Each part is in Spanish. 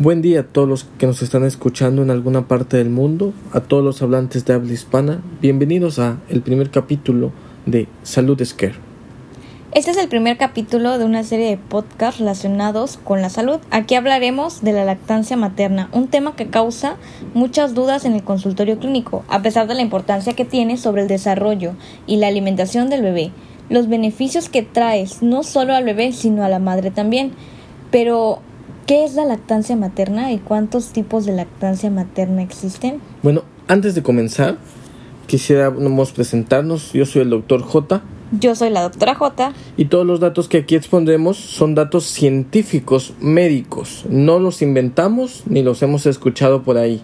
Buen día a todos los que nos están escuchando en alguna parte del mundo, a todos los hablantes de habla hispana. Bienvenidos a el primer capítulo de Salud Scare. Este es el primer capítulo de una serie de podcasts relacionados con la salud. Aquí hablaremos de la lactancia materna, un tema que causa muchas dudas en el consultorio clínico, a pesar de la importancia que tiene sobre el desarrollo y la alimentación del bebé, los beneficios que traes no solo al bebé, sino a la madre también. Pero ¿Qué es la lactancia materna y cuántos tipos de lactancia materna existen? Bueno, antes de comenzar, quisiéramos presentarnos. Yo soy el doctor J. Yo soy la doctora J. Y todos los datos que aquí expondremos son datos científicos, médicos. No los inventamos ni los hemos escuchado por ahí.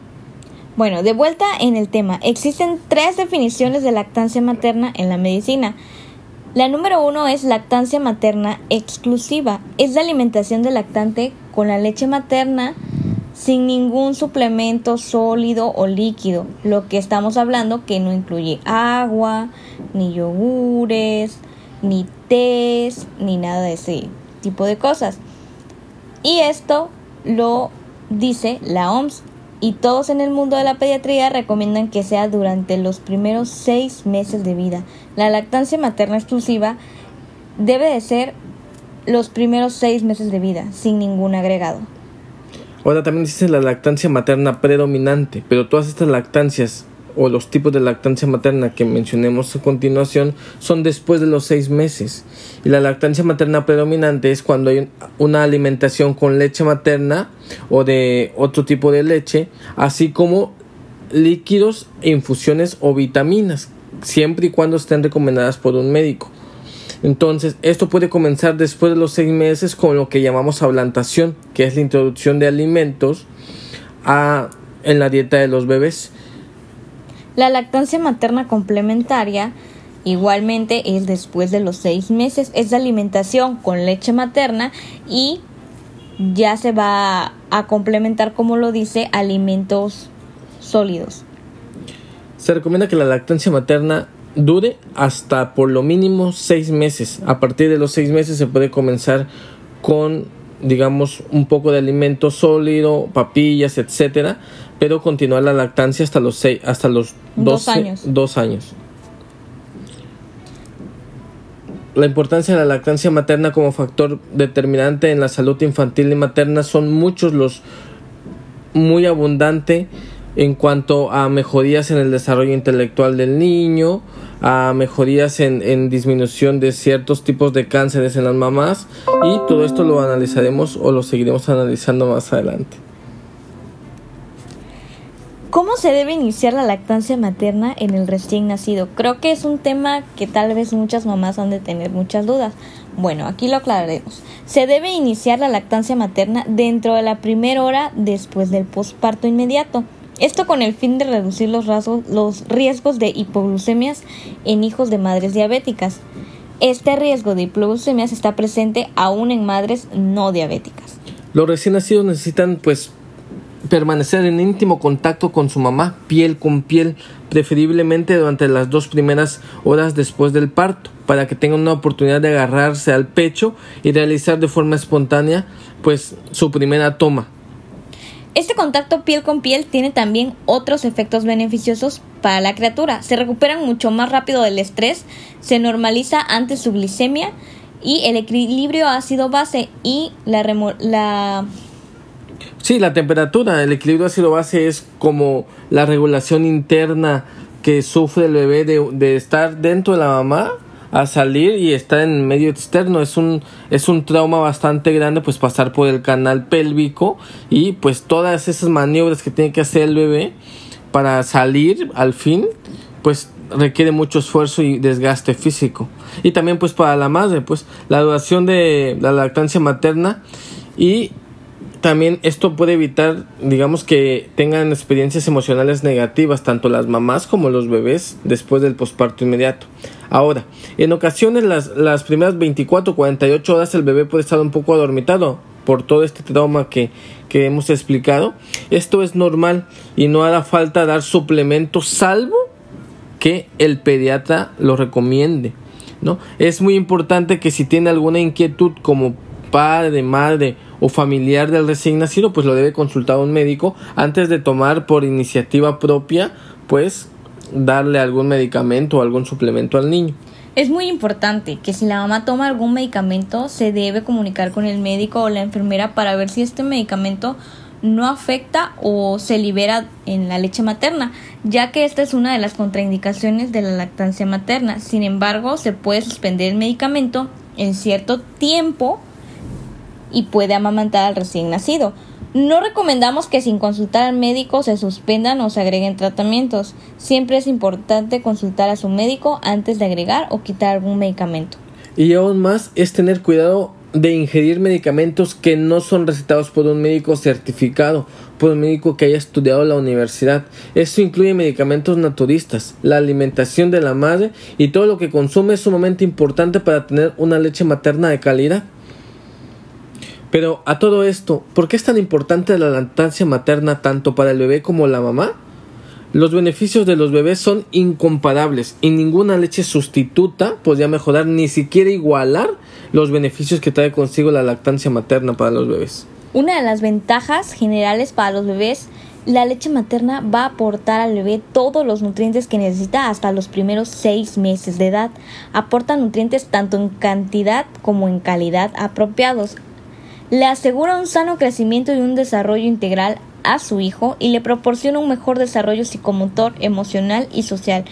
Bueno, de vuelta en el tema, existen tres definiciones de lactancia materna en la medicina. La número uno es lactancia materna exclusiva. Es la alimentación del lactante con la leche materna sin ningún suplemento sólido o líquido. Lo que estamos hablando que no incluye agua, ni yogures, ni tés, ni nada de ese tipo de cosas. Y esto lo dice la OMS y todos en el mundo de la pediatría recomiendan que sea durante los primeros seis meses de vida. La lactancia materna exclusiva debe de ser los primeros seis meses de vida, sin ningún agregado. Ahora también dice la lactancia materna predominante, pero todas estas lactancias o los tipos de lactancia materna que mencionemos a continuación son después de los seis meses. Y la lactancia materna predominante es cuando hay una alimentación con leche materna o de otro tipo de leche, así como líquidos, infusiones o vitaminas, siempre y cuando estén recomendadas por un médico. Entonces, esto puede comenzar después de los seis meses con lo que llamamos ablantación, que es la introducción de alimentos a, en la dieta de los bebés. La lactancia materna complementaria igualmente es después de los seis meses, es de alimentación con leche materna y ya se va a complementar, como lo dice, alimentos sólidos. Se recomienda que la lactancia materna dure hasta por lo mínimo seis meses. A partir de los seis meses se puede comenzar con digamos un poco de alimento sólido, papillas, etcétera, pero continuar la lactancia hasta los seis, hasta los dos años. Dos años. La importancia de la lactancia materna como factor determinante en la salud infantil y materna son muchos los muy abundante en cuanto a mejorías en el desarrollo intelectual del niño, a mejorías en, disminución de ciertos tipos de cánceres en las mamás y todo esto lo analizaremos o lo seguiremos analizando más adelante. ¿Cómo se debe iniciar la lactancia materna en el recién nacido? Creo que es un tema que tal vez muchas mamás han de tener muchas dudas. Bueno, aquí lo aclararemos. Se debe iniciar la lactancia materna dentro de la primera hora después del posparto inmediato. Esto con el fin de reducir los, los riesgos de hipoglucemias en hijos de madres diabéticas. Este riesgo de hipoglucemias está presente aún en madres no diabéticas. Los recién nacidos necesitan pues permanecer en íntimo contacto con su mamá, piel con piel, preferiblemente durante las dos primeras horas después del parto, para que tengan una oportunidad de agarrarse al pecho y realizar de forma espontánea pues su primera toma. Este contacto piel con piel tiene también otros efectos beneficiosos para la criatura. Se recuperan mucho más rápido del estrés, se normaliza antes su glicemia y el equilibrio ácido-base y la, la Sí, la temperatura, el equilibrio ácido-base es como la regulación interna que sufre el bebé de, de, estar dentro de la mamá a salir y estar en medio externo. Es un, es un trauma bastante grande pues pasar por el canal pélvico y pues todas esas maniobras que tiene que hacer el bebé para salir al fin pues requiere mucho esfuerzo y desgaste físico. Y también pues para la madre pues la duración de la lactancia materna y también esto puede evitar, digamos, que tengan experiencias emocionales negativas, tanto las mamás como los bebés, después del posparto inmediato. Ahora, en ocasiones las, las primeras 24 o 48 horas el bebé puede estar un poco adormitado por todo este trauma que, que hemos explicado. Esto es normal y no hará falta dar suplementos salvo que el pediatra lo recomiende. ¿no? Es muy importante que si tiene alguna inquietud como padre, madre o familiar del recién nacido, pues lo debe consultar a un médico antes de tomar por iniciativa propia, pues darle algún medicamento o algún suplemento al niño. Es muy importante que si la mamá toma algún medicamento se debe comunicar con el médico o la enfermera para ver si este medicamento no afecta o se libera en la leche materna, ya que esta es una de las contraindicaciones de la lactancia materna. Sin embargo, se puede suspender el medicamento en cierto tiempo y puede amamantar al recién nacido. No recomendamos que sin consultar al médico se suspendan o se agreguen tratamientos. Siempre es importante consultar a su médico antes de agregar o quitar algún medicamento. Y aún más es tener cuidado de ingerir medicamentos que no son recetados por un médico certificado, por un médico que haya estudiado la universidad. Esto incluye medicamentos naturistas, la alimentación de la madre y todo lo que consume es sumamente importante para tener una leche materna de calidad. Pero a todo esto, ¿por qué es tan importante la lactancia materna tanto para el bebé como la mamá? Los beneficios de los bebés son incomparables y ninguna leche sustituta podría mejorar ni siquiera igualar los beneficios que trae consigo la lactancia materna para los bebés. Una de las ventajas generales para los bebés, la leche materna va a aportar al bebé todos los nutrientes que necesita hasta los primeros seis meses de edad. Aporta nutrientes tanto en cantidad como en calidad apropiados le asegura un sano crecimiento y un desarrollo integral a su hijo y le proporciona un mejor desarrollo psicomotor, emocional y social.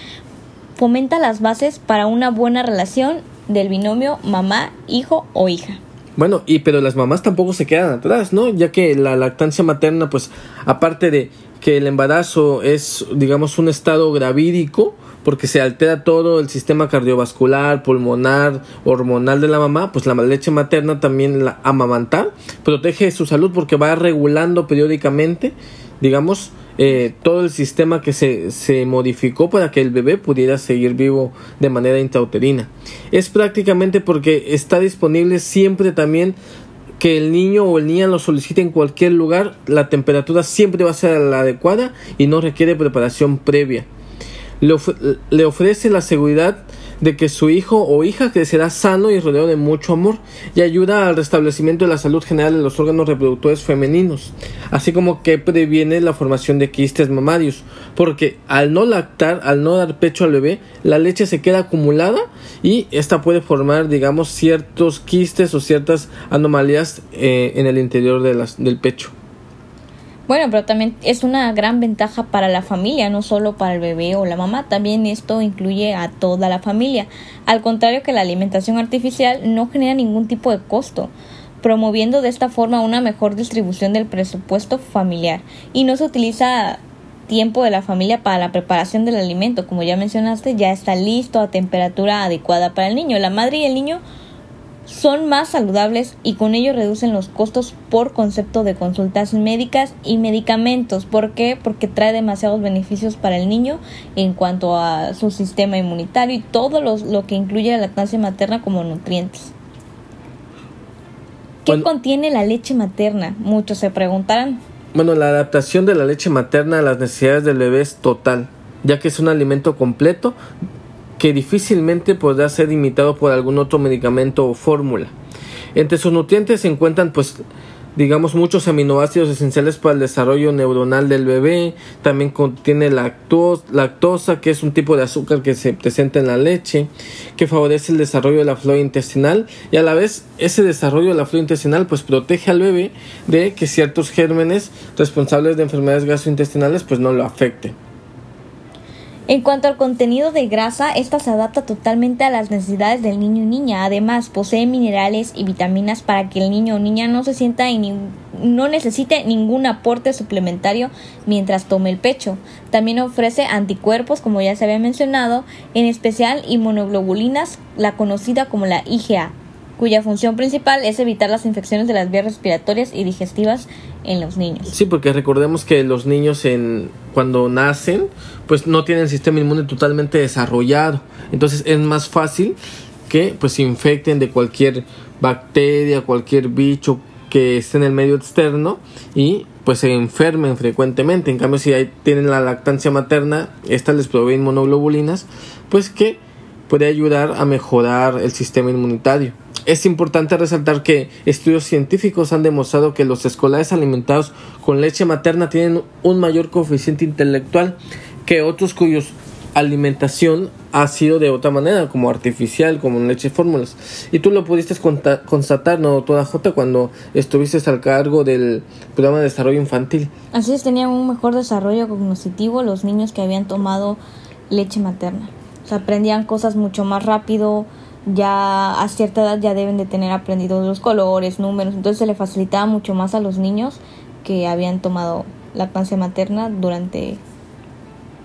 Fomenta las bases para una buena relación del binomio mamá, hijo o hija. Bueno, y pero las mamás tampoco se quedan atrás, ¿no? Ya que la lactancia materna, pues, aparte de que el embarazo es, digamos, un estado gravídico, porque se altera todo el sistema cardiovascular, pulmonar, hormonal de la mamá, pues la leche materna también la amamantar protege su salud porque va regulando periódicamente, digamos, eh, todo el sistema que se, se modificó para que el bebé pudiera seguir vivo de manera intrauterina. Es prácticamente porque está disponible siempre también que el niño o el niña lo solicite en cualquier lugar, la temperatura siempre va a ser la adecuada y no requiere preparación previa le, ofrece la seguridad de que su hijo o hija crecerá sano y rodeado de mucho amor y ayuda al restablecimiento de la salud general de los órganos reproductores femeninos, así como que previene la formación de quistes mamarios, porque al no lactar, al no dar pecho al bebé, la leche se queda acumulada y esta puede formar, digamos, ciertos quistes o ciertas anomalías eh, en el interior de las, del pecho. Bueno, pero también es una gran ventaja para la familia, no solo para el bebé o la mamá, también esto incluye a toda la familia. Al contrario que la alimentación artificial no genera ningún tipo de costo, promoviendo de esta forma una mejor distribución del presupuesto familiar y no se utiliza tiempo de la familia para la preparación del alimento, como ya mencionaste, ya está listo a temperatura adecuada para el niño. La madre y el niño son más saludables y con ello reducen los costos por concepto de consultas médicas y medicamentos. ¿Por qué? Porque trae demasiados beneficios para el niño en cuanto a su sistema inmunitario y todo lo que incluye la lactancia materna como nutrientes. ¿Qué contiene la leche materna? Muchos se preguntarán. Bueno, la adaptación de la leche materna a las necesidades del bebé es total, ya que es un alimento completo que difícilmente podrá ser imitado por algún otro medicamento o fórmula. Entre sus nutrientes se encuentran pues digamos muchos aminoácidos esenciales para el desarrollo neuronal del bebé, también contiene lactosa, que es un tipo de azúcar que se presenta en la leche, que favorece el desarrollo de la flora intestinal y a la vez ese desarrollo de la flora intestinal pues protege al bebé de que ciertos gérmenes responsables de enfermedades gastrointestinales pues no lo afecten. En cuanto al contenido de grasa, esta se adapta totalmente a las necesidades del niño y niña. Además, posee minerales y vitaminas para que el niño o niña no se sienta y no necesite ningún aporte suplementario mientras tome el pecho. También ofrece anticuerpos, como ya se había mencionado, en especial inmunoglobulinas, la conocida como la IgA, cuya función principal es evitar las infecciones de las vías respiratorias y digestivas en los niños. Sí, porque recordemos que los niños en cuando nacen, pues no tienen el sistema inmune totalmente desarrollado. Entonces es más fácil que pues se infecten de cualquier bacteria, cualquier bicho que esté en el medio externo y pues se enfermen frecuentemente. En cambio, si tienen la lactancia materna, esta les provee inmunoglobulinas, pues que puede ayudar a mejorar el sistema inmunitario. Es importante resaltar que estudios científicos han demostrado que los escolares alimentados con leche materna tienen un mayor coeficiente intelectual que otros cuyos alimentación ha sido de otra manera, como artificial, como en leche fórmulas. Y tú lo pudiste constatar, ¿no, doctora J, cuando estuviste al cargo del programa de desarrollo infantil? Así es, tenían un mejor desarrollo cognitivo los niños que habían tomado leche materna. O sea, aprendían cosas mucho más rápido, ya a cierta edad ya deben de tener aprendidos los colores, números, entonces se le facilitaba mucho más a los niños que habían tomado lactancia materna durante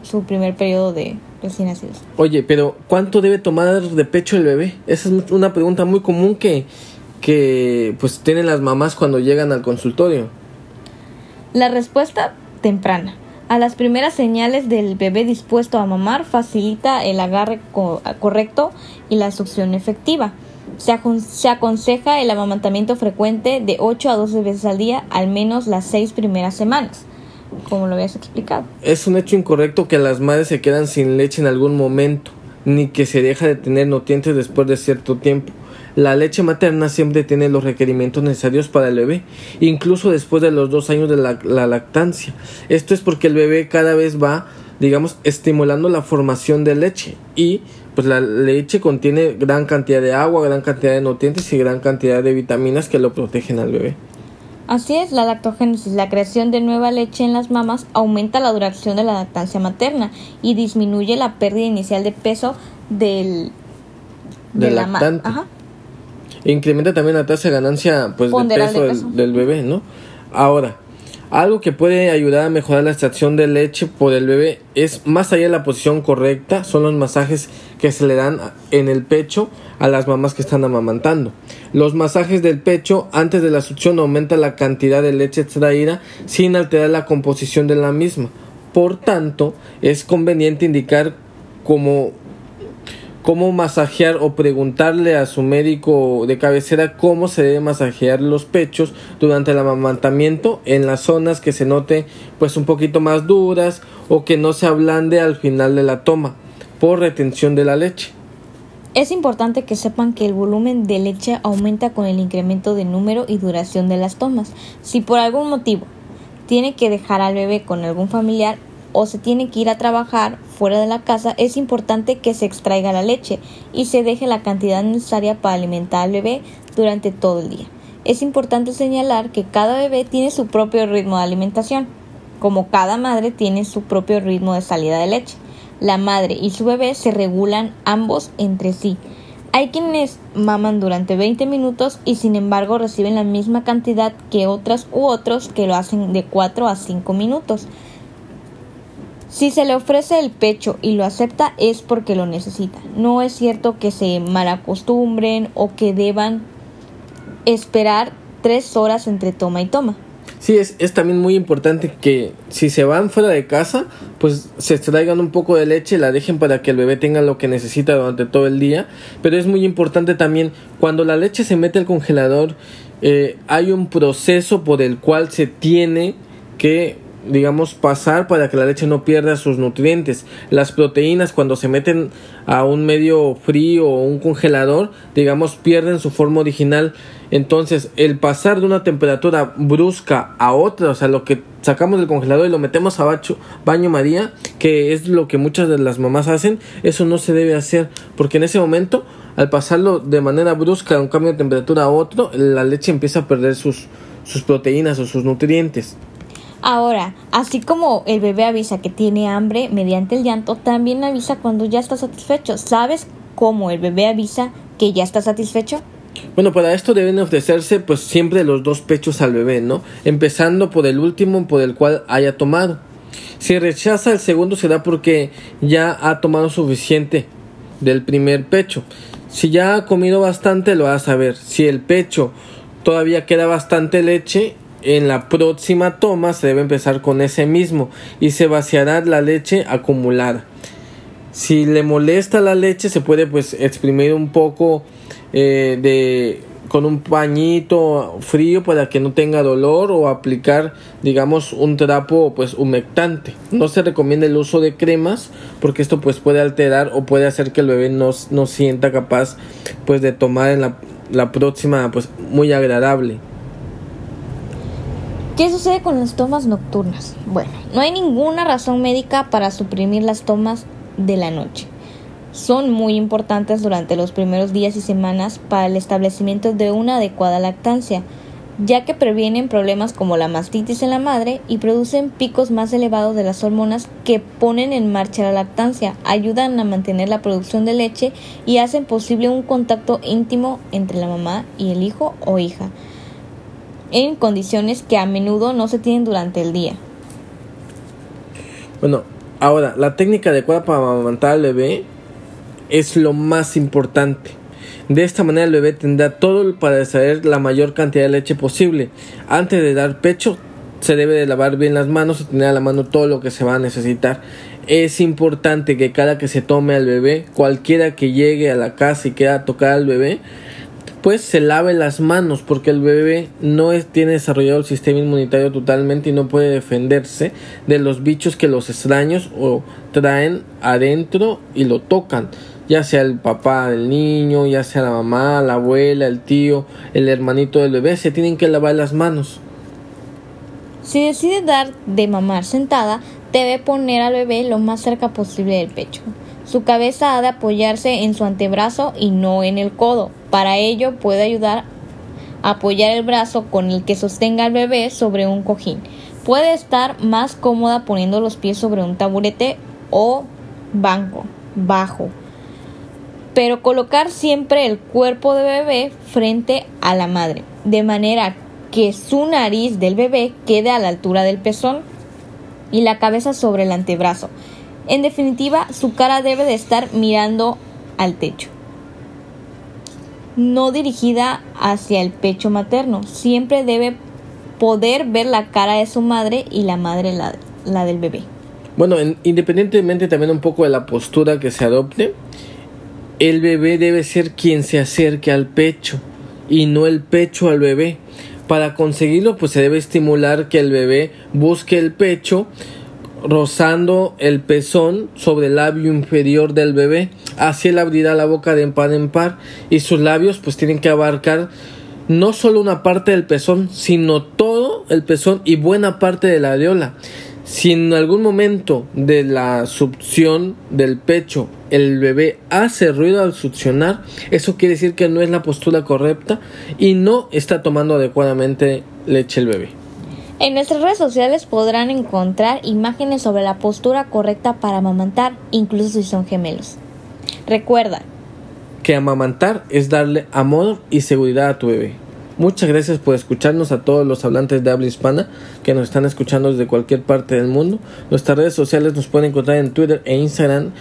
su primer periodo de recién nacidos. Oye, pero ¿cuánto debe tomar de pecho el bebé? Esa es una pregunta muy común que, que pues tienen las mamás cuando llegan al consultorio. La respuesta temprana. A las primeras señales del bebé dispuesto a mamar facilita el agarre correcto y la succión efectiva. Se, se, aconseja el amamantamiento frecuente de 8 a 12 veces al día, al menos las 6 primeras semanas como lo habías explicado. Es un hecho incorrecto que las madres se quedan sin leche en algún momento, ni que se deja de tener nutrientes después de cierto tiempo. La leche materna siempre tiene los requerimientos necesarios para el bebé, incluso después de los dos años de la, la lactancia. Esto es porque el bebé cada vez va, digamos, estimulando la formación de leche y pues la leche contiene gran cantidad de agua, gran cantidad de nutrientes y gran cantidad de vitaminas que lo protegen al bebé. Así es, la lactogénesis, la creación de nueva leche en las mamas, aumenta la duración de la lactancia materna y disminuye la pérdida inicial de peso del, de la madre. Incrementa también la tasa de ganancia pues, de peso, Del, del bebé, ¿no? Ahora, algo que puede ayudar a mejorar la extracción de leche por el bebé es más allá de la posición correcta, son los masajes que se le dan en el pecho a las mamás que están amamantando. Los masajes del pecho antes de la succión aumentan la cantidad de leche extraída sin alterar la composición de la misma. Por tanto, es conveniente indicar como cómo masajear o preguntarle a su médico de cabecera cómo se debe masajear los pechos durante el amamantamiento en las zonas que se note pues un poquito más duras o que no se ablande al final de la toma por retención de la leche. Es importante que sepan que el volumen de leche aumenta con el incremento de número y duración de las tomas. Si por algún motivo tiene que dejar al bebé con algún familiar, o se tiene que ir a trabajar fuera de la casa, es importante que se extraiga la leche y se deje la cantidad necesaria para alimentar al bebé durante todo el día. Es importante señalar que cada bebé tiene su propio ritmo de alimentación, como cada madre tiene su propio ritmo de salida de leche. La madre y su bebé se regulan ambos entre sí. Hay quienes maman durante 20 minutos y sin embargo reciben la misma cantidad que otras u otros que lo hacen de 4 a 5 minutos. Si se le ofrece el pecho y lo acepta es porque lo necesita. No es cierto que se malacostumbren o que deban esperar tres horas entre toma y toma. Sí, es, es también muy importante que si se van fuera de casa, pues se extraigan un poco de leche, la dejen para que el bebé tenga lo que necesita durante todo el día. Pero es muy importante también, cuando la leche se mete al congelador, eh, hay un proceso por el cual se tiene que digamos, pasar para que la leche no pierda sus nutrientes. Las proteínas cuando se meten a un medio frío o un congelador, digamos, pierden su forma original. Entonces, el pasar de una temperatura brusca a otra, o sea, lo que sacamos del congelador y lo metemos a bacho, baño María, que es lo que muchas de las mamás hacen, eso no se debe hacer, porque en ese momento, al pasarlo de manera brusca de un cambio de temperatura a otro, la leche empieza a perder sus, sus proteínas o sus nutrientes. Ahora, así como el bebé avisa que tiene hambre mediante el llanto, también avisa cuando ya está satisfecho. ¿Sabes cómo el bebé avisa que ya está satisfecho? Bueno, para esto deben ofrecerse pues siempre los dos pechos al bebé, ¿no? Empezando por el último por el cual haya tomado. Si rechaza el segundo será porque ya ha tomado suficiente del primer pecho. Si ya ha comido bastante lo a saber. Si el pecho todavía queda bastante leche, en la próxima toma se debe empezar con ese mismo y se vaciará la leche acumulada. Si le molesta la leche se puede pues exprimir un poco eh, de con un pañito frío para que no tenga dolor o aplicar digamos un trapo pues humectante no se recomienda el uso de cremas porque esto pues puede alterar o puede hacer que el bebé no, no sienta capaz pues de tomar en la la próxima pues muy agradable. ¿Qué sucede con las tomas nocturnas? Bueno, no hay ninguna razón médica para suprimir las tomas de la noche. Son muy importantes durante los primeros días y semanas para el establecimiento de una adecuada lactancia, ya que previenen problemas como la mastitis en la madre y producen picos más elevados de las hormonas que ponen en marcha la lactancia, ayudan a mantener la producción de leche y hacen posible un contacto íntimo entre la mamá y el hijo o hija en condiciones que a menudo no se tienen durante el día. Bueno, ahora, la técnica adecuada para amamantar al bebé es lo más importante. De esta manera el bebé tendrá todo para extraer la mayor cantidad de leche posible. Antes de dar pecho se debe de lavar bien las manos y tener a la mano todo lo que se va a necesitar. Es importante que cada que se tome al bebé, cualquiera que llegue a la casa y quiera tocar al bebé, pues se lave las manos porque el bebé no tiene desarrollado el sistema inmunitario totalmente y no puede defenderse de los bichos que los extraños o traen adentro y lo tocan ya sea el papá del niño, ya sea la mamá, la abuela, el tío, el hermanito del bebé, se tienen que lavar las manos. Si decide dar de mamar sentada, debe poner al bebé lo más cerca posible del pecho. Su cabeza ha de apoyarse en su antebrazo y no en el codo. Para ello puede ayudar a apoyar el brazo con el que sostenga al bebé sobre un cojín. Puede estar más cómoda poniendo los pies sobre un taburete o banco bajo. Pero colocar siempre el cuerpo de bebé frente a la madre, de manera que su nariz del bebé quede a la altura del pezón y la cabeza sobre el antebrazo. En definitiva, su cara debe de estar mirando al techo. No dirigida hacia el pecho materno. Siempre debe poder ver la cara de su madre y la madre la, del bebé. Bueno, independientemente también un poco de la postura que se adopte, el bebé debe ser quien se acerque al pecho y no el pecho al bebé. Para conseguirlo, pues se debe estimular que el bebé busque el pecho rozando el pezón sobre el labio inferior del bebé. Así él abrirá la boca de par en par y sus labios pues tienen que abarcar no solo una parte del pezón, sino todo el pezón y buena parte de la areola. Si en algún momento de la succión del pecho el bebé hace ruido al succionar, eso quiere decir que no es la postura correcta y no está tomando adecuadamente leche el bebé. En nuestras redes sociales podrán encontrar imágenes sobre la postura correcta para amamantar, incluso si son gemelos. Recuerda que amamantar es darle amor y seguridad a tu bebé. Muchas gracias por escucharnos a todos los hablantes de habla hispana que nos están escuchando desde cualquier parte del mundo. Nuestras redes sociales nos pueden encontrar en Twitter e Instagram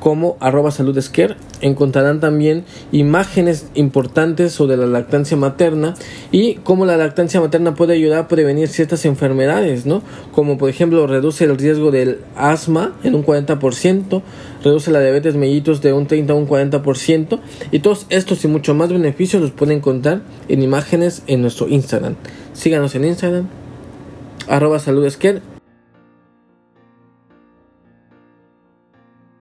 como arroba saludesquer encontrarán también imágenes importantes sobre la lactancia materna y cómo la lactancia materna puede ayudar a prevenir ciertas enfermedades, ¿no? Como por ejemplo reduce el riesgo del asma en un 40%, reduce la diabetes mellitus de un 30 a un 40% y todos estos y mucho más beneficios los pueden encontrar en imágenes en nuestro Instagram. Síganos en Instagram arroba saludesquer